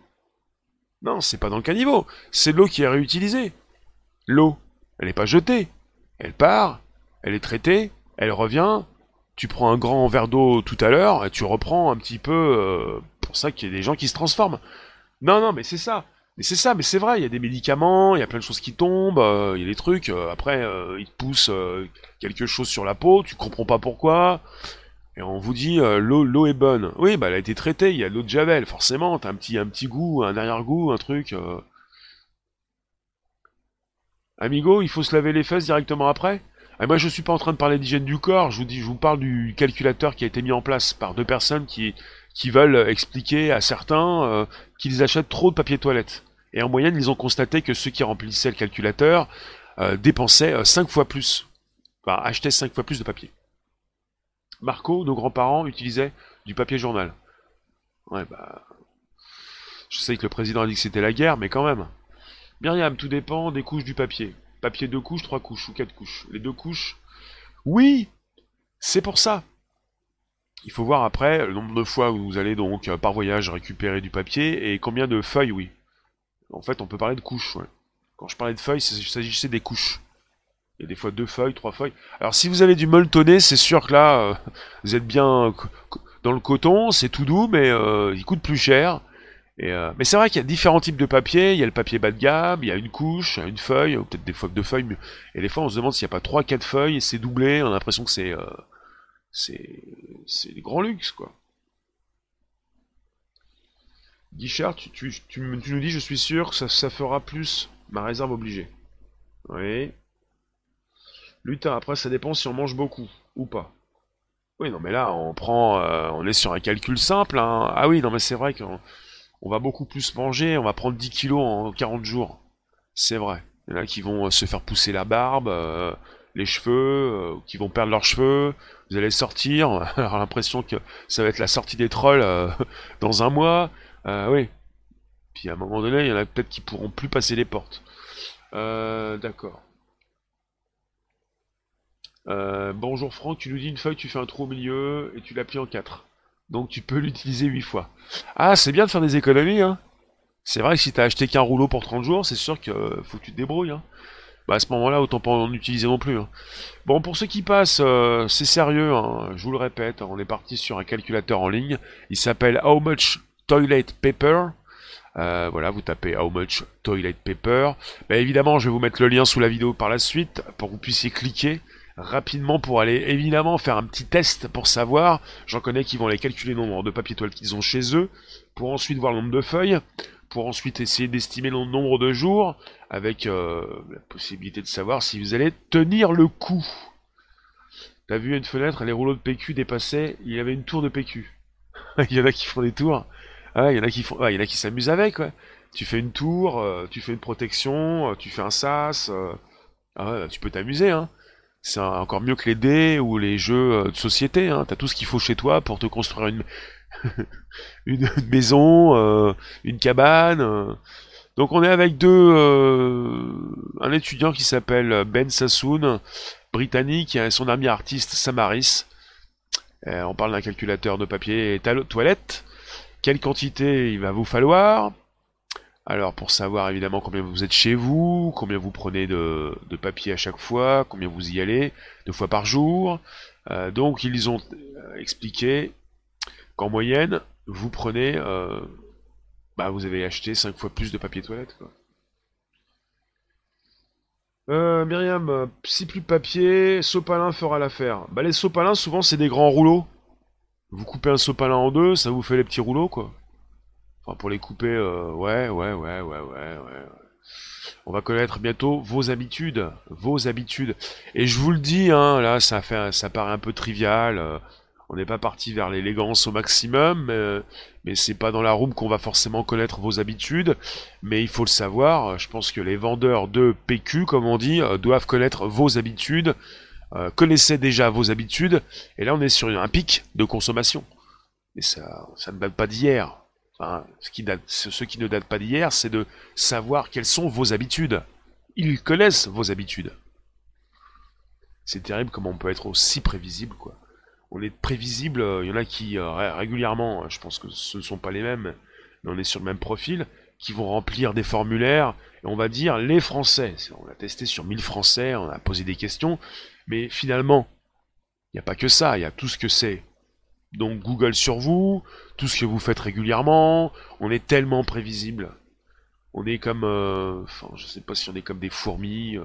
Non, c'est pas dans le caniveau, c'est l'eau qui est réutilisée. L'eau, elle n'est pas jetée. Elle part, elle est traitée, elle revient. Tu prends un grand verre d'eau tout à l'heure et tu reprends un petit peu. Euh, pour ça qu'il y a des gens qui se transforment. Non, non, mais c'est ça. Mais c'est ça, mais c'est vrai, il y a des médicaments, il y a plein de choses qui tombent, euh, il y a des trucs, euh, après, ils te poussent quelque chose sur la peau, tu comprends pas pourquoi, et on vous dit euh, l'eau est bonne. Oui, bah elle a été traitée, il y a de l'eau de javel, forcément, t'as un petit un petit goût, un arrière-goût, un truc. Euh. Amigo, il faut se laver les fesses directement après? Ah, moi je suis pas en train de parler d'hygiène du corps, je vous dis je vous parle du calculateur qui a été mis en place par deux personnes qui qui veulent expliquer à certains euh, qu'ils achètent trop de papier toilette. Et en moyenne, ils ont constaté que ceux qui remplissaient le calculateur dépensaient 5 fois plus, enfin achetaient 5 fois plus de papier. Marco, nos grands-parents utilisaient du papier journal. Ouais, bah. Je sais que le président a dit que c'était la guerre, mais quand même. Myriam, tout dépend des couches du papier. Papier deux couches, trois couches ou quatre couches. Les deux couches. Oui C'est pour ça. Il faut voir après le nombre de fois où vous allez donc par voyage récupérer du papier et combien de feuilles, oui. En fait, on peut parler de couches. Ouais. Quand je parlais de feuilles, il s'agissait des couches. Il y a des fois deux feuilles, trois feuilles. Alors si vous avez du molletonné, c'est sûr que là, euh, vous êtes bien dans le coton, c'est tout doux, mais euh, il coûte plus cher. Et, euh, mais c'est vrai qu'il y a différents types de papier. Il y a le papier bas de gamme, il y a une couche, une feuille, ou peut-être des fois deux feuilles. Et des fois, on se demande s'il n'y a pas trois, quatre feuilles, et c'est doublé. On a l'impression que c'est c'est c'est du grand luxe, quoi. Guichard, tu, tu, tu, nous dis, je suis sûr que ça, ça fera plus ma réserve obligée. Oui. Lutin, après, ça dépend si on mange beaucoup ou pas. Oui, non, mais là, on prend, euh, on est sur un calcul simple. Hein. Ah oui, non, mais c'est vrai qu'on on va beaucoup plus manger. On va prendre 10 kilos en 40 jours. C'est vrai. Il y en a qui vont euh, se faire pousser la barbe, euh, les cheveux, qui vont perdre leurs cheveux. Vous allez sortir, avoir l'impression que ça va être la sortie des trolls dans un mois. oui. Puis à un moment donné, il y en a peut-être qui pourront plus passer les portes. D'accord. Euh, bonjour Franck, tu nous dis une feuille, tu fais un trou au milieu et tu la en 4. Donc tu peux l'utiliser 8 fois. Ah, c'est bien de faire des économies, hein. C'est vrai que si t'as acheté qu'un rouleau pour 30 jours, c'est sûr que faut que tu te débrouilles, hein. Bah à ce moment-là, autant pas en utiliser non plus. Hein. Bon, pour ceux qui passent, euh, c'est sérieux, hein, je vous le répète, on est parti sur un calculateur en ligne. Il s'appelle How Much Toilet Paper. Euh, voilà, vous tapez How Much Toilet Paper. Bah, évidemment, je vais vous mettre le lien sous la vidéo par la suite pour que vous puissiez cliquer rapidement pour aller évidemment faire un petit test pour savoir. J'en connais qui vont aller calculer le nombre de papier toiles qu'ils ont chez eux, pour ensuite voir le nombre de feuilles, pour ensuite essayer d'estimer le nombre de jours, avec euh, la possibilité de savoir si vous allez tenir le coup. T'as vu une fenêtre, les rouleaux de PQ dépassaient, il y avait une tour de PQ. il y en a qui font des tours. Ah, il y en a qui qui s'amusent avec. Tu fais une tour, euh, tu fais une protection, euh, tu fais un sas. Ah, tu peux t'amuser, hein c'est encore mieux que les dés ou les jeux euh, de société. Hein. T'as tout ce qu'il faut chez toi pour te construire une, maison, euh, une cabane. Euh. Donc on est avec deux, un étudiant qui s'appelle Ben Sassoon, britannique, et son ami artiste Samaris. on parle d'un calculateur de papier et toilette. Quelle quantité il va vous falloir? Alors pour savoir évidemment combien vous êtes chez vous, combien vous prenez de, papier à chaque fois, combien vous y allez, deux fois par jour. Euh, donc ils ont euh, expliqué qu'en moyenne, vous prenez, euh, bah vous avez acheté cinq fois plus de papier toilette. Quoi. Myriam, si plus de papier, sopalin fera l'affaire. Bah les sopalins souvent c'est des grands rouleaux. Vous coupez un sopalin en deux, ça vous fait les petits rouleaux quoi pour les couper, euh, ouais, ouais, ouais, ouais, ouais, ouais. On va connaître bientôt vos habitudes, vos habitudes. Et je vous le dis, hein, là, ça fait, ça paraît un peu trivial. Euh, on n'est pas parti vers l'élégance au maximum, mais, mais c'est pas dans la room qu'on va forcément connaître vos habitudes. Mais il faut le savoir. Je pense que les vendeurs de PQ, comme on dit, euh, doivent connaître vos habitudes. connaissaient déjà vos habitudes. Et là, on est sur un pic de consommation. Et ça, ça ne date pas d'hier ce, qui ne date pas d'hier, c'est de savoir quelles sont vos habitudes. Ils connaissent vos habitudes. C'est terrible comment on peut être aussi prévisible, quoi. On est prévisible, il y en a qui euh, régulièrement, je pense que ce ne sont pas les mêmes, mais on est sur le même profil, qui vont remplir des formulaires, et on va dire les Français. On a testé sur 1000 Français, on a posé des questions, mais finalement, il n'y a pas que ça, il y a tout ce que c'est donc Google sur vous, tout ce que vous faites régulièrement, on est tellement prévisible. On est comme, euh, enfin, je sais pas si on est comme des fourmis, euh,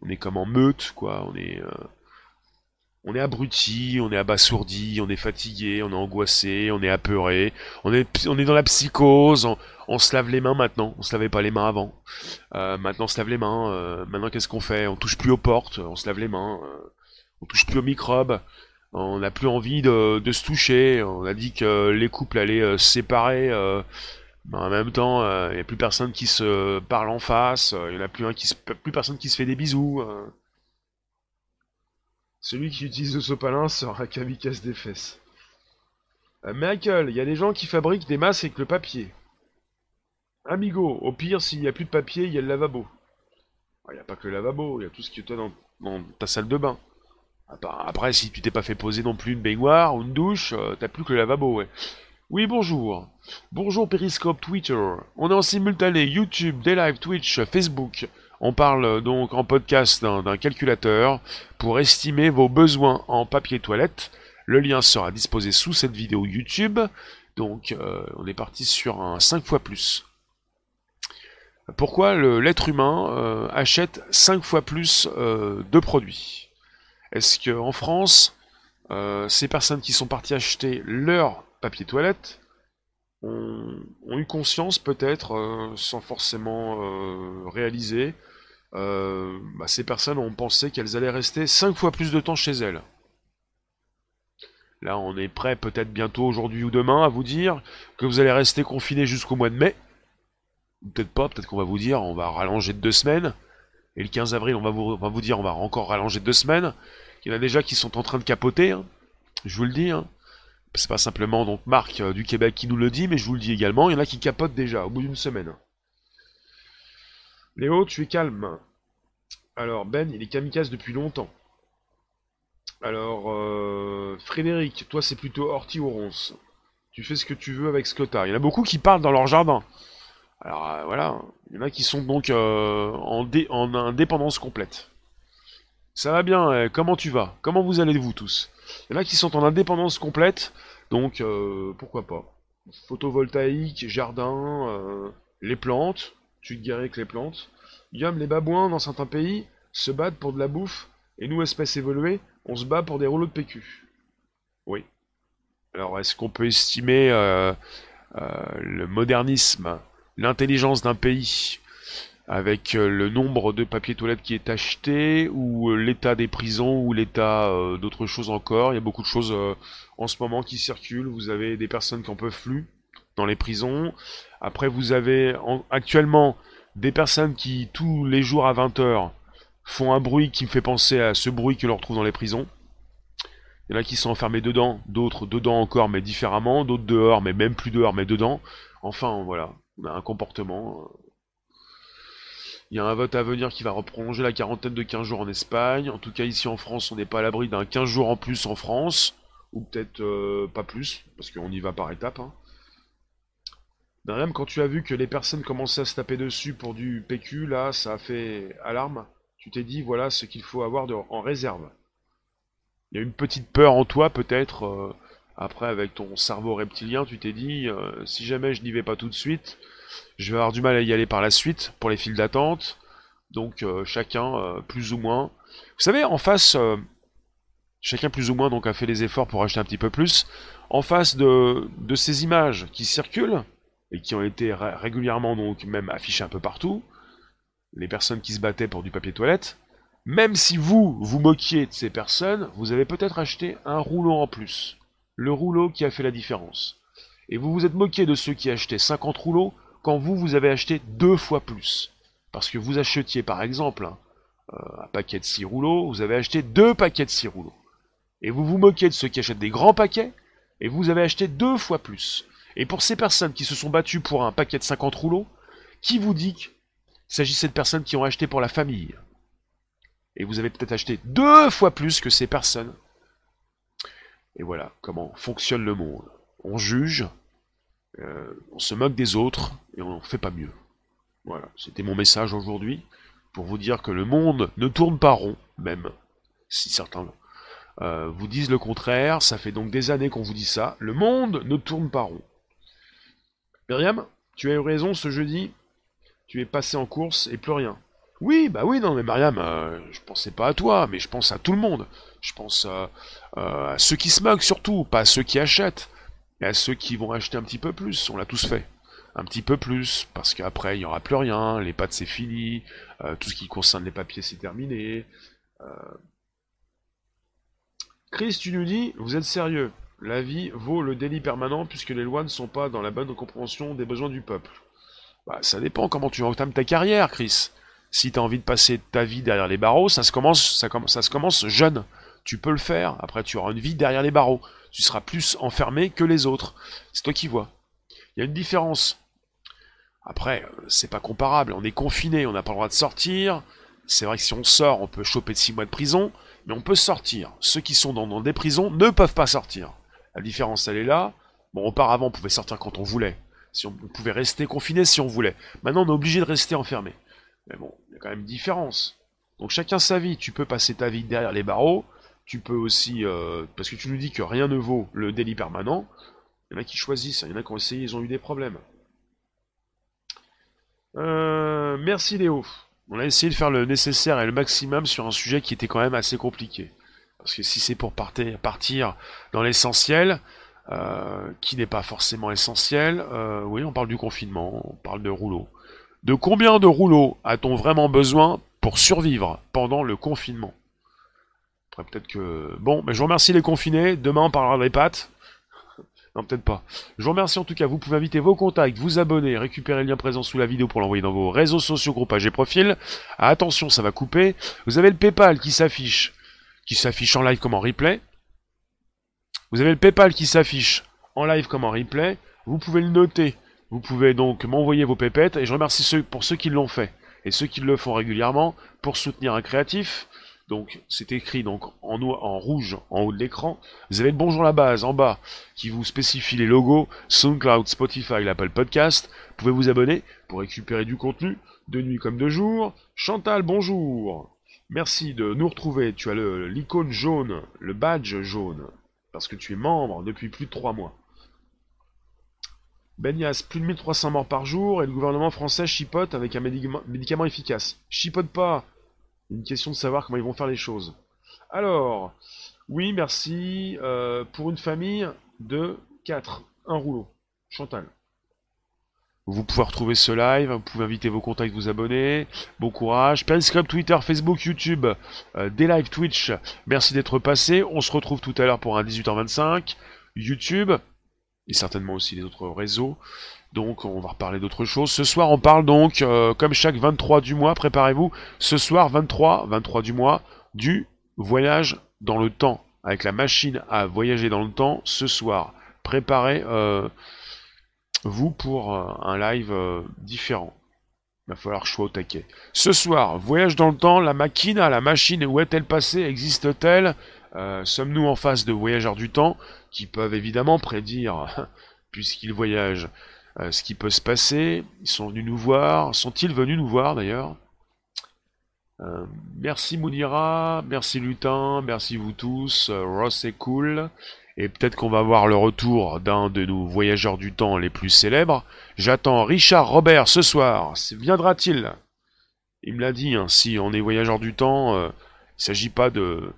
on est comme en meute, quoi. On est, euh, on est abruti, on est abasourdi, on est fatigué, on est angoissé, on est apeuré, on est, on est dans la psychose. On, se lave les mains maintenant, on se lavait pas les mains avant. maintenant on se lave les mains. maintenant qu'est-ce qu'on fait? On touche plus aux portes, on se lave les mains. on touche plus aux microbes on n'a plus envie de, se toucher. On a dit que les couples allaient euh, se séparer. Euh, mais en même temps, euh, il n'y a plus personne qui se parle en face. Il n'y a plus, personne qui se fait des bisous. Celui qui utilise le sopalin sera kamikaze des fesses. Michael, il y a des gens qui fabriquent des masques avec le papier. Amigo, au pire, s'il n'y a plus de papier, il y a le lavabo. Il n'y a pas que le lavabo, il y a tout ce qui est dans ta salle de bain. Après, si tu t'es pas fait poser non plus une baignoire ou une douche, euh, t'as plus que le lavabo, ouais. Oui, bonjour. Bonjour Periscope Twitter. On est en simultané YouTube, des Twitch, Facebook. On parle euh, donc en podcast d'un calculateur pour estimer vos besoins en papier toilette. Le lien sera disposé sous cette vidéo YouTube. Donc euh, on est parti sur un 5 fois plus. Pourquoi l'être humain achète 5 fois plus de produits? Est-ce qu'en France, euh, ces personnes qui sont parties acheter leur papier toilette ont, eu conscience peut-être, euh, sans forcément euh, réaliser, bah, ces personnes ont pensé qu'elles allaient rester 5 fois plus de temps chez elles? Là, on est prêt peut-être bientôt aujourd'hui ou demain à vous dire que vous allez rester confiné jusqu'au mois de mai. Peut-être pas, peut-être qu'on va vous dire on va rallonger de deux semaines. Et le 15 avril, on va vous, dire on va encore rallonger de deux semaines. Il y en a déjà qui sont en train de capoter, hein. je vous le dis. Hein. C'est pas simplement donc Marc euh, du Québec qui nous le dit, mais je vous le dis également, il y en a qui capotent déjà au bout d'une semaine. Léo, tu es calme. Alors Ben, il est kamikaze depuis longtemps. Alors euh, Frédéric, toi c'est plutôt Horty ou Ronce? Tu fais ce que tu veux avec ce Il y en a beaucoup qui parlent dans leur jardin. Alors euh, voilà, il y en a qui sont donc en, en indépendance complète. Ça va bien, euh, comment tu vas? Comment vous allez vous tous? Il y en a qui sont en indépendance complète, donc euh, pourquoi pas? Photovoltaïque, jardin, euh, les plantes, tu te guéris avec les plantes. Yum, les babouins dans certains pays se battent pour de la bouffe, et nous, espèces évoluées, on se bat pour des rouleaux de PQ. Oui. Alors, est-ce qu'on peut estimer le modernisme, l'intelligence d'un pays avec euh, le nombre de papiers toilettes qui est acheté, ou euh, l'état des prisons, ou l'état euh, d'autres choses encore. Il y a beaucoup de choses en ce moment qui circulent. Vous avez des personnes qui en peuvent plus dans les prisons. Après, vous avez actuellement des personnes qui, tous les jours à 20h, font un bruit qui me fait penser à ce bruit que l'on retrouve dans les prisons. Il y en a qui sont enfermés dedans, d'autres dedans encore, mais différemment, d'autres dehors, mais même plus dehors, mais dedans. Enfin, voilà, un comportement il y a un vote à venir qui va reprolonger la quarantaine de 15 jours en Espagne. En tout cas, ici en France, on n'est pas à l'abri d'un 15 jours en plus en France. Ou peut-être euh, pas plus, parce qu'on y va par étapes. Hein. quand tu as vu que les personnes commençaient à se taper dessus pour du PQ, là, ça a fait alarme. Tu t'es dit, voilà ce qu'il faut avoir en réserve. Il y a une petite peur en toi, peut-être. Euh, après, avec ton cerveau reptilien, tu t'es dit, euh, si jamais je n'y vais pas tout de suite, je vais avoir du mal à y aller par la suite pour les files d'attente. Donc euh, chacun euh, plus ou moins. Vous savez, en face, euh, chacun plus ou moins donc a fait les efforts pour acheter un petit peu plus. En face de, de ces images qui circulent et qui ont été régulièrement donc même affichées un peu partout, les personnes qui se battaient pour du papier toilette, même si vous vous moquiez de ces personnes, vous avez peut-être acheté un rouleau en plus. Le rouleau qui a fait la différence. Et vous vous êtes moqué de ceux qui achetaient 50 rouleaux quand vous, vous avez acheté deux fois plus. Parce que vous achetiez par exemple euh, un paquet de 6 rouleaux, vous avez acheté deux paquets de 6 rouleaux. Et vous vous moquez de ceux qui achètent des grands paquets, et vous avez acheté deux fois plus. Et pour ces personnes qui se sont battues pour un paquet de 50 rouleaux, qui vous dit qu'il s'agissait de personnes qui ont acheté pour la famille? Et vous avez peut-être acheté deux fois plus que ces personnes. Et voilà comment fonctionne le monde. On juge, euh, on se moque des autres et on ne fait pas mieux. Voilà, c'était mon message aujourd'hui pour vous dire que le monde ne tourne pas rond, même si certains euh, vous disent le contraire. Ça fait donc des années qu'on vous dit ça. Le monde ne tourne pas rond. Myriam, tu as eu raison ce jeudi. Tu es passé en course et plus rien. Oui, bah oui, non, mais Mariam, euh, je pensais pas à toi, mais je pense à tout le monde. Je pense à ceux qui se moquent surtout, pas à ceux qui achètent et à ceux qui vont acheter un petit peu plus, on l'a tous fait. Un petit peu plus, parce qu'après il n'y aura plus rien, les pâtes c'est fini, euh, tout ce qui concerne les papiers c'est terminé. Euh. Chris, tu nous dis, vous êtes sérieux La vie vaut le délit permanent puisque les lois ne sont pas dans la bonne compréhension des besoins du peuple. Bah, ça dépend comment tu entames ta carrière, Chris. Si tu as envie de passer ta vie derrière les barreaux, ça se commence, ça, ça se commence jeune. Tu peux le faire, après tu auras une vie derrière les barreaux tu seras plus enfermé que les autres. C'est toi qui vois. Il y a une différence. Après, euh, c'est pas comparable. On est confiné, on n'a pas le droit de sortir. c'est vrai que si on sort, on peut choper de 6 mois de prison, mais on peut sortir. Ceux qui sont dans, des prisons ne peuvent pas sortir. La différence, elle est là. Bon, auparavant, on pouvait sortir quand on voulait. Si on, pouvait rester confiné si on voulait. Maintenant, on est obligé de rester enfermé. Mais bon, il y a quand même une différence. Donc chacun sa vie. Tu peux passer ta vie derrière les barreaux. Tu peux aussi, euh, parce que tu nous dis que rien ne vaut le délit permanent. Il y en a qui choisissent. Il y en a qui ont essayé, ils ont eu des problèmes. Euh, merci Léo. On a essayé de faire le nécessaire et le maximum sur un sujet qui était quand même assez compliqué. Parce que si c'est pour partir, dans l'essentiel, euh, qui n'est pas forcément essentiel, oui, on parle du confinement, on parle de rouleaux. De combien de rouleaux a-t-on vraiment besoin pour survivre pendant le confinement? Après, peut-être que... Bon, mais je vous remercie les confinés. Demain, on parlera des. Non, peut-être pas. Je vous remercie en tout cas. Vous pouvez inviter vos contacts, vous abonner, récupérer le lien présent sous la vidéo pour l'envoyer dans vos réseaux sociaux, groupages et profils. attention, ça va couper. Vous avez le PayPal qui s'affiche, qui s'affiche en live comme en replay. Vous avez le PayPal qui s'affiche en live comme en replay. Vous pouvez le noter. Vous pouvez donc m'envoyer vos pépettes et je remercie ceux, pour ceux qui l'ont fait et ceux qui le font régulièrement pour soutenir un créatif. Donc c'est écrit donc en, en, rouge en haut de l'écran. Vous avez le bonjour la base en bas qui vous spécifie les logos SoundCloud, Spotify, l'Apple Podcast. Vous pouvez vous abonner pour récupérer du contenu de nuit comme de jour. Chantal, bonjour. Merci de nous retrouver. Tu as l'icône jaune, le badge jaune, parce que tu es membre depuis plus de 3 mois. Benias, plus de 1300 morts par jour et le gouvernement français chipote avec un médicament efficace. Chipote pas une question de savoir comment ils vont faire les choses. Alors, oui, merci. Euh, pour une famille de 4, un rouleau. Chantal. Vous pouvez retrouver ce live, vous pouvez inviter vos contacts, vous abonner. Bon courage. Periscope, Twitter, Facebook, YouTube, euh, des lives Twitch. Merci d'être passé. On se retrouve tout à l'heure pour un 18h25. YouTube et certainement aussi les autres réseaux. Donc on va reparler d'autres choses. Ce soir on parle donc, euh, comme chaque 23 du mois, préparez-vous, ce soir 23, 23 du mois, du voyage dans le temps, avec la machine à voyager dans le temps, ce soir. Préparez euh, pour euh, un live différent. Il va falloir choix au taquet. Ce soir, voyage dans le temps, la machine, la machine, où est-elle passée Existe-t-elle? Sommes-nous en face de voyageurs du temps qui peuvent évidemment prédire, puisqu'ils voyagent, ce qui peut se passer. Ils sont venus nous voir. Sont-ils venus nous voir d'ailleurs euh, Merci Mounira, merci Lutin, merci vous tous. Euh, Ross est cool. Et peut-être qu'on va voir le retour d'un de nos voyageurs du temps les plus célèbres. J'attends Richard Robert ce soir. Viendra-t-il? Il me l'a dit, hein, si on est voyageur du temps, il ne s'agit pas de,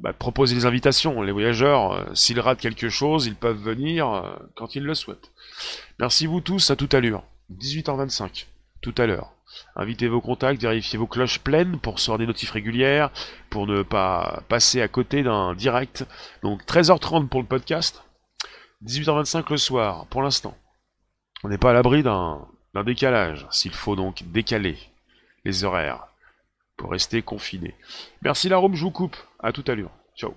bah, proposer des invitations. Les voyageurs, s'ils ratent quelque chose, ils peuvent venir quand ils le souhaitent. Merci vous tous, à tout à l'heure. 18h25, tout à l'heure. Invitez vos contacts, vérifiez vos cloches pleines pour recevoir des notifs régulières, pour ne pas passer à côté d'un direct. Donc 13h30 pour le podcast, 18h25 le soir, pour l'instant. On n'est pas à l'abri d'un décalage, s'il faut donc décaler les horaires pour rester confiné. Merci la Rome, je vous coupe. À tout à l'heure. Ciao.